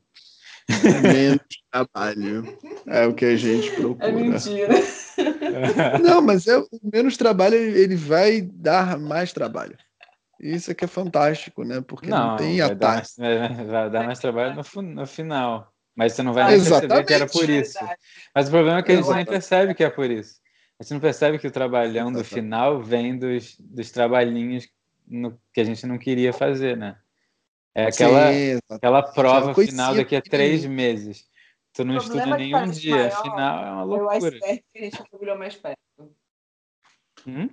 Menos trabalho. É o que a gente procura.
É mentira.
Não, mas é, o menos trabalho ele vai dar mais trabalho. Isso é que é fantástico, né? Porque não,
Não,
tem atalho.
mais, vai- vai dar mais trabalho no, no final. Mas você não vai nem
Exatamente.
perceber que era por isso. Mas o problema é que a gente nem
Exatamente.
percebe que é por isso. A gente não percebe que o trabalhão do final vem dos, dos trabalhinhos no- que a gente não queria fazer, né? É aquela,
Sim,
aquela prova final daqui a três meses. Tu não estuda
é
nenhum dia.
maior,
Afinal, é uma
É o
loucura.
iceberg que a gente mergulhou mais perto.
Hum?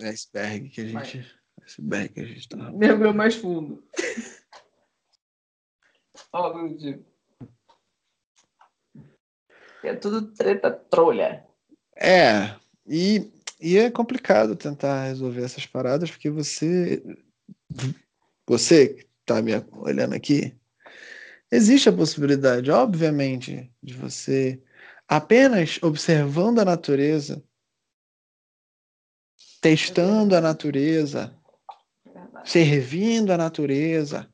É iceberg que a gente. Iceberg que a gente tá.
Mergulhou mais fundo. Ó, Lúcio. É tudo treta trolha.
É, e, e é complicado tentar resolver essas paradas, porque você. Você que tá me olhando aqui, existe a possibilidade, obviamente, de você apenas observando a natureza, testando a natureza, servindo a natureza,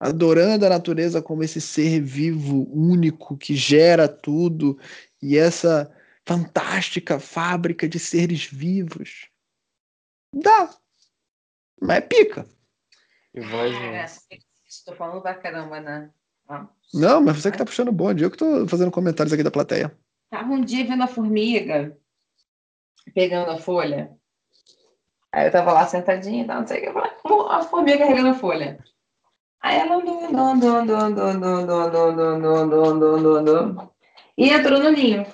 adorando a natureza como esse ser vivo único que gera tudo e essa fantástica fábrica de seres vivos. Dá. Mas é pica.
Que voz,
né? Estou falando pra caramba, né?
Não, mas você que tá puxando o bonde. Eu que tô fazendo comentários aqui da plateia.
Tava um dia vendo a formiga pegando a folha. Aí eu tava lá sentadinha, não sei o que, como a formiga carregando a folha. Aí ela andou, e entrou no ninho.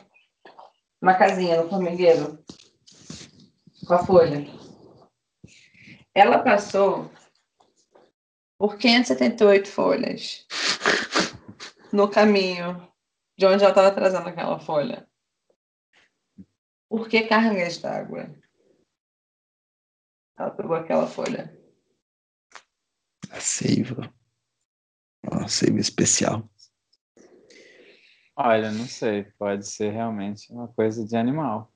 Uma casinha no formigueiro. Com a folha. Ela passou por 578 folhas no caminho de onde ela estava trazendo aquela folha. Por que cargas d'água? Ela pegou aquela folha.
A seiva. Uma seiva especial.
Olha, não sei, pode ser realmente uma coisa de animal.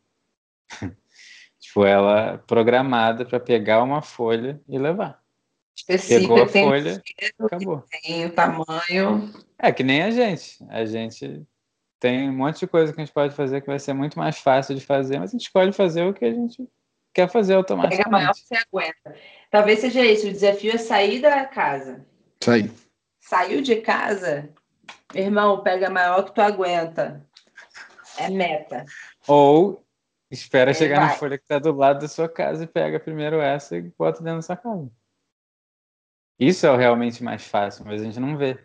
tipo, ela programada para pegar uma folha e levar. Pegou a
Específica, tem,
folha, acabou.
tem o tamanho.
É que nem a gente. A gente tem um monte de coisa que a gente pode fazer que vai ser muito mais fácil de fazer, mas a gente escolhe fazer o que a gente quer fazer
Pega maior
automaticamente.
que você aguenta. Talvez seja isso. O desafio é sair da casa.
Aí.
Saiu de casa, irmão, pega maior que tu aguenta. É meta.
Ou espera
É,
chegar na
vai.
folha que está do lado da sua casa e pega primeiro essa e bota dentro da sua casa. Isso é o realmente mais fácil, mas a gente não vê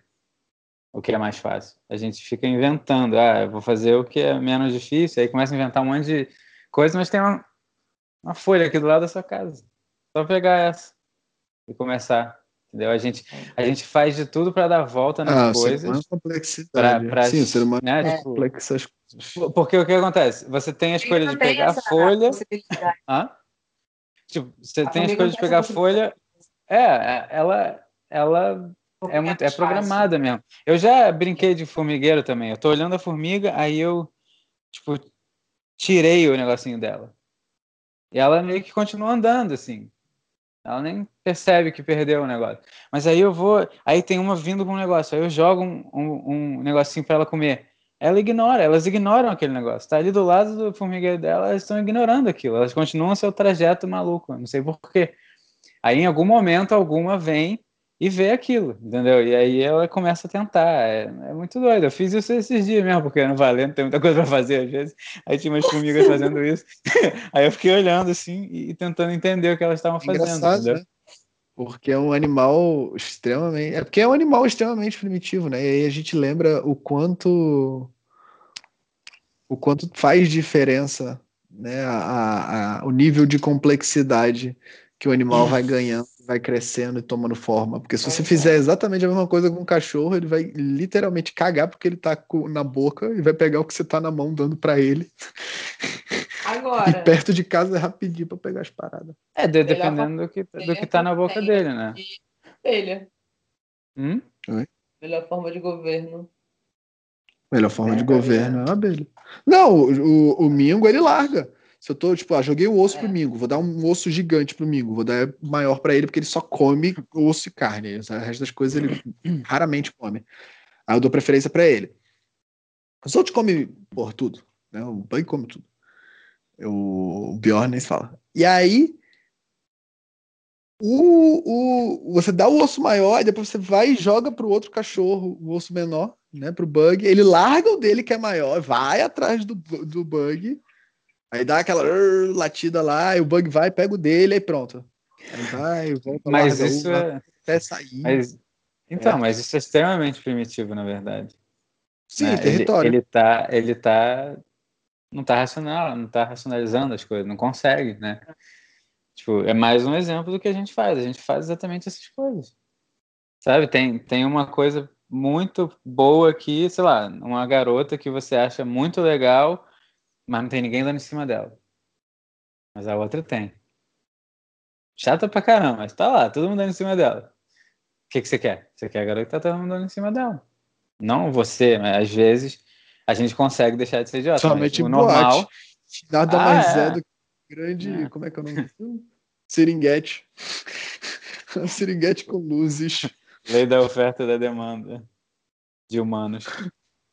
o que é mais fácil. A gente fica inventando, ah, eu vou fazer o que é menos difícil, aí começa a inventar um monte de coisa, mas tem uma, uma folha aqui do lado da sua casa. Só pegar essa e começar. Entendeu? A gente, a gente faz de tudo para dar volta nas
Ah, ser
coisas.
humano é complexidade.
pra- pra-
Sim, ser humano
né,
é
tipo,
coisas.
Por- Porque o que acontece? Você tem a escolha de pegar a folha. Hã? Tipo, você
A
tem a escolha de pegar a folha. É, é, ela, ela é muito é programada mesmo. Eu já brinquei de formigueiro também. Eu tô olhando a formiga, aí eu tipo tirei o negocinho dela. E ela meio que continua andando assim. Ela nem percebe que perdeu o negócio. Mas aí eu vou. Aí tem uma vindo com um negócio. Aí eu jogo um, um, um negocinho para ela comer. Ela ignora, elas ignoram aquele negócio. Tá ali do lado do formigueiro dela, elas estão ignorando aquilo. Elas continuam seu trajeto maluco. Não sei porquê. Aí em algum momento, alguma vem e vê aquilo, entendeu? E aí ela começa a tentar. É, é muito doido. Eu fiz isso esses dias mesmo, porque não valendo, tem muita coisa para fazer às vezes. Aí tinha umas formigas fazendo isso. aí eu fiquei olhando assim e tentando entender o que elas estavam fazendo? Né?
Porque é um animal extremamente. É porque é um animal extremamente primitivo, né? E aí a gente lembra o quanto. O quanto faz diferença né? a, a, o nível de complexidade que o animal vai ganhando vai crescendo e tomando forma. Porque se você fizer exatamente a mesma coisa com um cachorro, ele vai literalmente cagar porque ele tá na boca e vai pegar o que você tá na mão dando para ele.
Agora.
E perto de casa é rapidinho para pegar as paradas.
É, de, dependendo do que, do que tá na boca dele, né?
Ele.
Hum?
Melhor forma de governo.
Melhor forma é, de governo é a abelha. Não, o, o, o Mingo ele larga. Se eu tô, tipo, ah, joguei um osso é. pro Mingo, vou dar um osso gigante pro Mingo, vou dar maior para ele, porque ele só come osso e carne. O resto das coisas ele raramente come. Aí eu dou preferência para ele. Os outros comem, por tudo. Né? O Bug come tudo. Eu, o Bjorn nem se fala. E aí, o, o, você dá o osso maior, e depois você vai e joga pro outro cachorro o osso menor, né? Pro Bug. Ele larga o dele que é maior, vai atrás do, do Bug Aí dá aquela uh, latida lá, e o bug vai, pega o dele, e pronto. Aí vai, volta
mas lá, isso é...
até sair.
Mas... Então, é. mas isso é extremamente primitivo, na verdade.
Sim, né? território.
Ele, ele tá, ele tá, não tá racional, não tá racionalizando as coisas, não consegue, né? Tipo, é mais um exemplo do que a gente faz. A gente faz exatamente essas coisas. Sabe? Tem, tem uma coisa muito boa aqui, sei lá, uma garota que você acha muito legal mas não tem ninguém dando em cima dela. Mas a outra tem. Chata pra caramba, mas tá lá, todo mundo dando em cima dela. O que, que você quer? Você quer a garota que tá todo mundo dando em cima dela. Não você, mas às vezes a gente consegue deixar de ser idiota.
Somente o normal. Nada ah, mais é. é. do que grande. É. Como é que é o nome do Seringuete. Seringuete com luzes.
Lei da oferta e da demanda de humanos.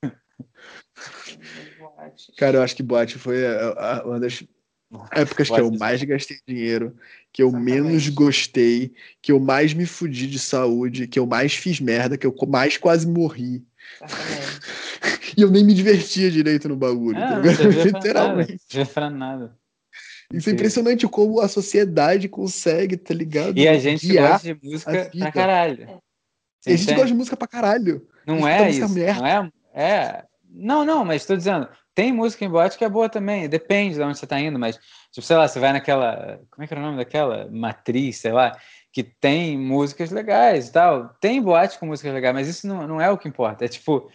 Cara, eu acho que boate foi a, a, uma das épocas que eu mais gastei dinheiro, que eu Exatamente. menos gostei, que eu mais me fudi de saúde, que eu mais fiz merda, que eu mais quase morri. e eu nem me divertia direito no bagulho.
É,
tá
Literalmente. Não pra nada.
Isso é impressionante como a sociedade consegue, tá ligado?
E a gente gosta de música pra caralho.
e a gente gosta de música pra caralho.
Não é isso. Não é, é. Não, não, mas estou dizendo, tem música em boate que é boa também, depende de onde você está indo, mas, tipo, sei lá, você vai naquela. Como é que era o nome daquela? Matriz, sei lá, que tem músicas legais e tal. Tem boate com músicas legais, mas isso não, não é o que importa. É tipo,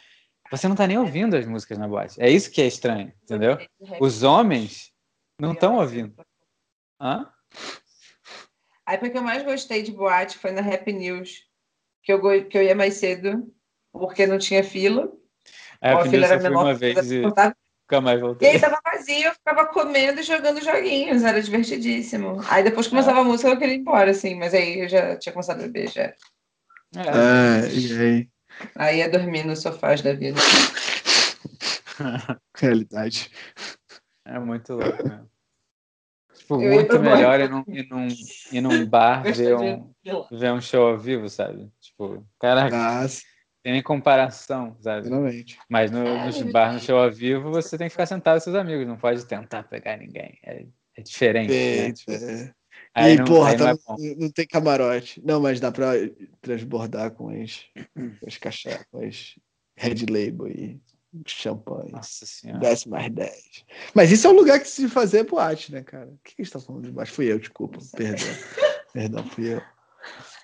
você não está nem ouvindo as músicas na boate. É isso que é estranho, entendeu? Os homens não estão ouvindo. Hã?
A época que eu mais gostei de boate foi na Happy News, que eu, que eu ia mais cedo, porque não tinha fila.
A Happy News eu fui uma vez e... Nunca mais voltei.
E aí tava vazio, eu ficava comendo e jogando joguinhos, era divertidíssimo. Aí depois começava a música, eu queria ir embora, assim, mas aí eu já tinha começado a beber, já.
É, e aí?
Aí ia dormir no sofá da vida.
Realidade.
É muito louco, né? Tipo, eu muito melhor ir num, ir, num, ir num bar ver um, ver um show ao vivo, sabe? Tipo, caraca. Nossa tem nem comparação, sabe? Mas no, no bar, no show ao vivo, você tem que ficar sentado com seus amigos, não pode tentar pegar ninguém. É, é diferente. É, né? tipo,
é. Aí e, não, porra, aí não, tá, é não, tem camarote. Não, mas dá pra transbordar com as, com as caixas, com as Red Label e champanhe.
Nossa senhora.
10 mais 10. Mas isso é um lugar que se fazer boate, né, cara? O que, que a gente tá falando de baixo? Fui eu, desculpa. Perdão. Perdão, fui eu.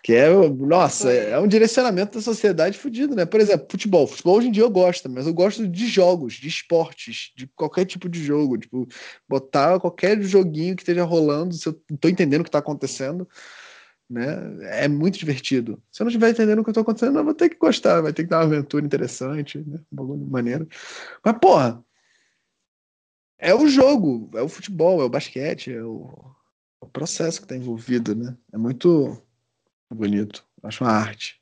Que é, nossa, é um direcionamento da sociedade fudido, né? Por exemplo, futebol. Futebol hoje em dia eu gosto, mas eu gosto de jogos, de esportes, de qualquer tipo de jogo. Tipo, botar qualquer joguinho que esteja rolando, se eu tô entendendo o que tá acontecendo, né? É muito divertido. Se eu não estiver entendendo o que tá acontecendo, eu vou ter que gostar, vai ter que dar uma aventura interessante, né? Um bagulho maneiro. Mas, porra, é o jogo, é o futebol, é o basquete, é o o processo que está envolvido, né? É muito bonito. Acho uma arte.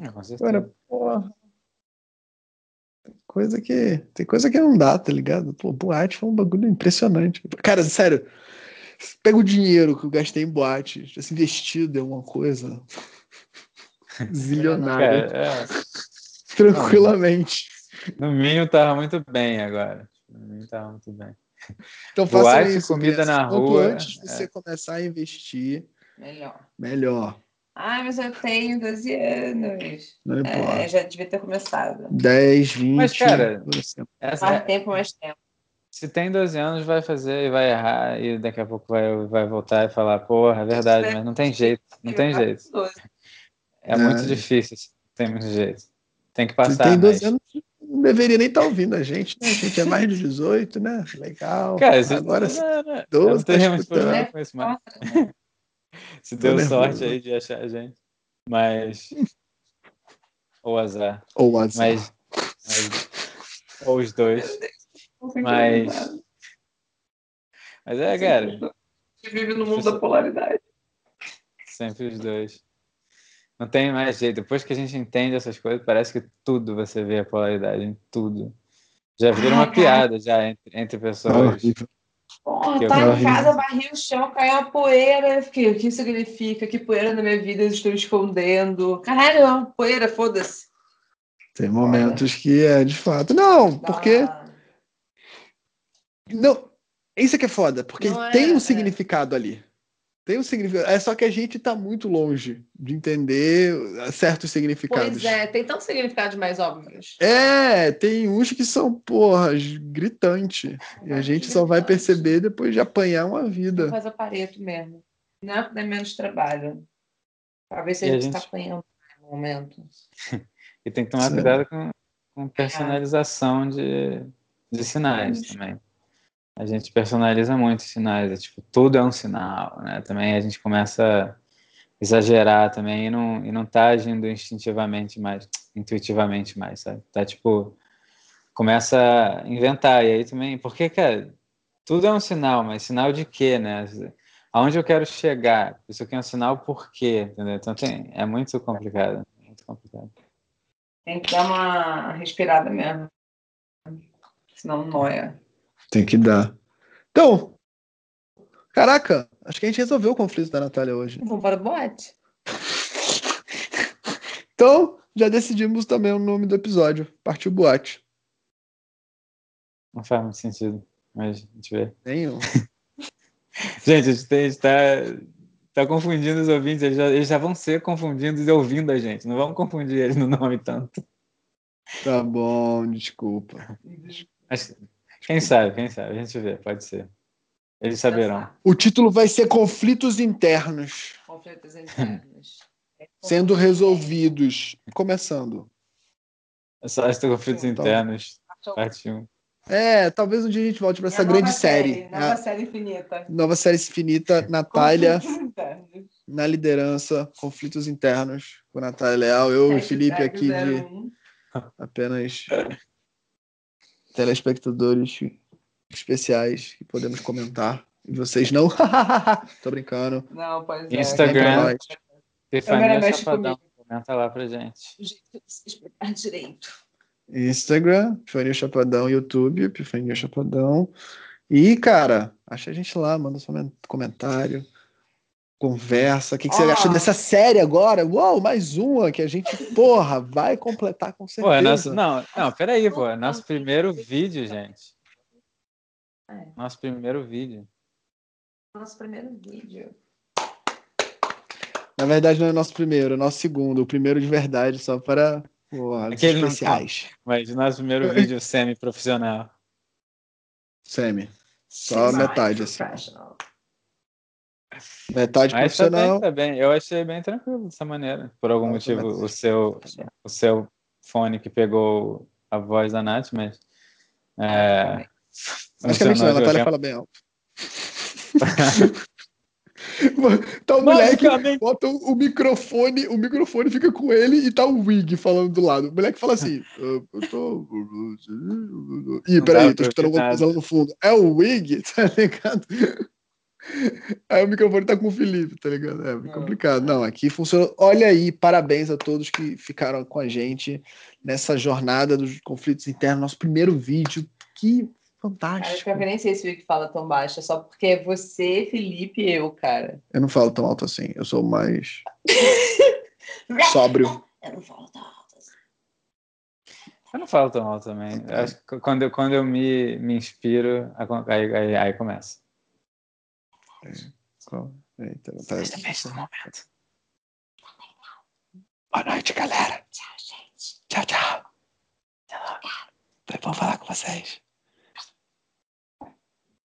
É, com certeza.
Porra. Tem coisa que. Tem coisa que não dá, tá ligado? Pô, boate foi um bagulho impressionante. Cara, sério. Pega o dinheiro que eu gastei em boate, investido em alguma coisa. Zilionário.
Cara, é,
Tranquilamente.
no mínimo tava muito bem agora. No mínimo tava muito bem.
Então faça
Boate,
isso.
comida na
Quanto
rua,
antes de você começar a investir,
Melhor.
melhor.
Ai, mas eu tenho 12 anos.
Não importa.
É, já devia ter começado.
10, 20.
Mas, cara. Essa,
Mais tempo, mais tempo.
se tem 12 anos, vai fazer e vai errar, e daqui a pouco vai, vai voltar e falar, porra, é verdade, mas não tem jeito, não tem jeito.
12.
É muito
É.
difícil, não tem muito jeito. Tem que
Se
passar
tem 12
mais.
anos, não deveria nem estar ouvindo a gente, né? A gente é mais de 18, né? Legal.
Cara,
Agora
não, não, não,
12
eu não
tá escutando.
problema com isso, mas se deu
nervoso.
sorte aí de achar a gente. Mas. Ou azar.
Ou azar.
Mas, mas- Ou os dois. Mas- Mas é, cara,
A gente vive no mundo da polaridade.
sempre os dois. Não tem mais jeito. Depois que a gente entende essas coisas, parece que tudo você vê a polaridade em tudo. Já vira uma piada já entre, entre
É
pessoas.
Porra,
Que
tá em casa, varri o chão, caiu uma poeira. Eu fiquei, o que isso significa? Que poeira na minha vida eu estou escondendo? Caralho, é poeira, foda-se.
Tem momentos que é de fato. Não, porque. Não, isso é que é foda, porque
Não é,
tem um
é.
significado ali. Tem um significado. É só que a gente tá muito longe de entender certos significados.
Pois é, tem tantos significados mais óbvios.
É, tem uns que são, porra, gritante. E a gente só vai
Gritante.
perceber depois de apanhar uma vida.
Faz aparelho mesmo. Não é menos trabalho. Talvez se
E
a
a
gente está apanhando no momento.
E tem que tomar
Sim.
cuidado com, com personalização de, de sinais também. A gente personaliza muito os sinais, é tipo, tudo é um sinal, né? Também a gente começa a exagerar também e não, e não tá agindo instintivamente mais, intuitivamente mais, sabe? Tá tipo, começa a inventar, e aí também, porque, cara, tudo é um sinal, mas sinal de quê, né? Aonde eu quero chegar? Isso aqui é um sinal por quê, entendeu? Então tem, é muito complicado, muito complicado.
Tem que dar uma respirada mesmo. Senão noia.
Tem que dar. Então, caraca, acho que a gente resolveu o conflito da Natália hoje.
Vamos para o boate?
Então, já decidimos também o nome do episódio. Partiu boate.
Não faz muito sentido, mas a gente vê.
Nenhum.
Gente, a gente, gente tá, confundindo os ouvintes, eles já, eles já vão ser confundidos e ouvindo a gente. Não vamos confundir eles no nome tanto.
Tá bom, desculpa.
Mas, quem sabe, quem sabe, a gente vê, pode ser. Eles saberão.
O título vai ser Conflitos Internos
Conflitos internos.
sendo resolvidos. Começando.
É só estes conflitos
Então.
internos, parte 1.
É, talvez um dia a gente volte para essa grande
nova
série.
Nova
A
série infinita.
nova série infinita, Natália
Conflitos internos.
na liderança, conflitos internos com Natália Leal. Eu e o Felipe aqui de
01.
apenas telespectadores especiais que podemos comentar. E vocês não. Tô brincando.
Não, pois é.
Instagram.
Nós.
Stefania Chapadão, comenta lá pra gente.
O jeito de se explicar direito.
Instagram, Epifania Chapadão, YouTube, Epifania Chapadão. E, cara, acha a gente lá, manda seu men- comentário, conversa. O que, que você
Ó.
achou dessa série agora? Uau, mais uma que a gente, porra, vai completar com certeza.
Pô, é nosso, não, não, peraí, pô. é Nosso primeiro vídeo, gente.
É.
Nosso primeiro vídeo.
Nosso primeiro vídeo.
Na verdade, não é nosso primeiro, é nosso segundo. O primeiro de verdade, só para porra, os
Aquele não
especiais.
Mas nosso primeiro vídeo semi-profissional.
Semi. Só
Sim,
metade, assim. Metade
Mas tá bem,
profissional.
tá bem. Eu achei bem tranquilo dessa maneira. Por algum motivo, o seu, o seu fone que pegou a voz da Nath, mas. É,
Basicamente, não, a Natália fala bem alto. tá o moleque, bota o, o microfone, o microfone fica com ele e tá o Wig falando do lado. O moleque fala assim. "Ah, eu tô... Ih, peraí, tô escutando alguma coisa lá no fundo. É o Wig, tá ligado? Aí o microfone tá com o Felipe, tá ligado? É
Ah.
complicado. Não, aqui funciona. Olha aí, parabéns a todos que ficaram com a gente nessa jornada dos conflitos internos. Nosso primeiro vídeo. Que
Cara,
fantástico.
que eu nem sei se o Vic fala tão baixo, é só porque é você, Felipe e eu, cara.
Eu não falo tão alto assim. Eu sou mais sóbrio.
Eu não falo tão alto assim.
Eu não falo tão alto também. Acho que quando eu, quando eu me, me inspiro, aí, aí, aí começa.
Eita, tá...
Mas depende do momento.
Boa noite, galera. Tchau, gente. Tchau, tchau. Foi bom falar com vocês.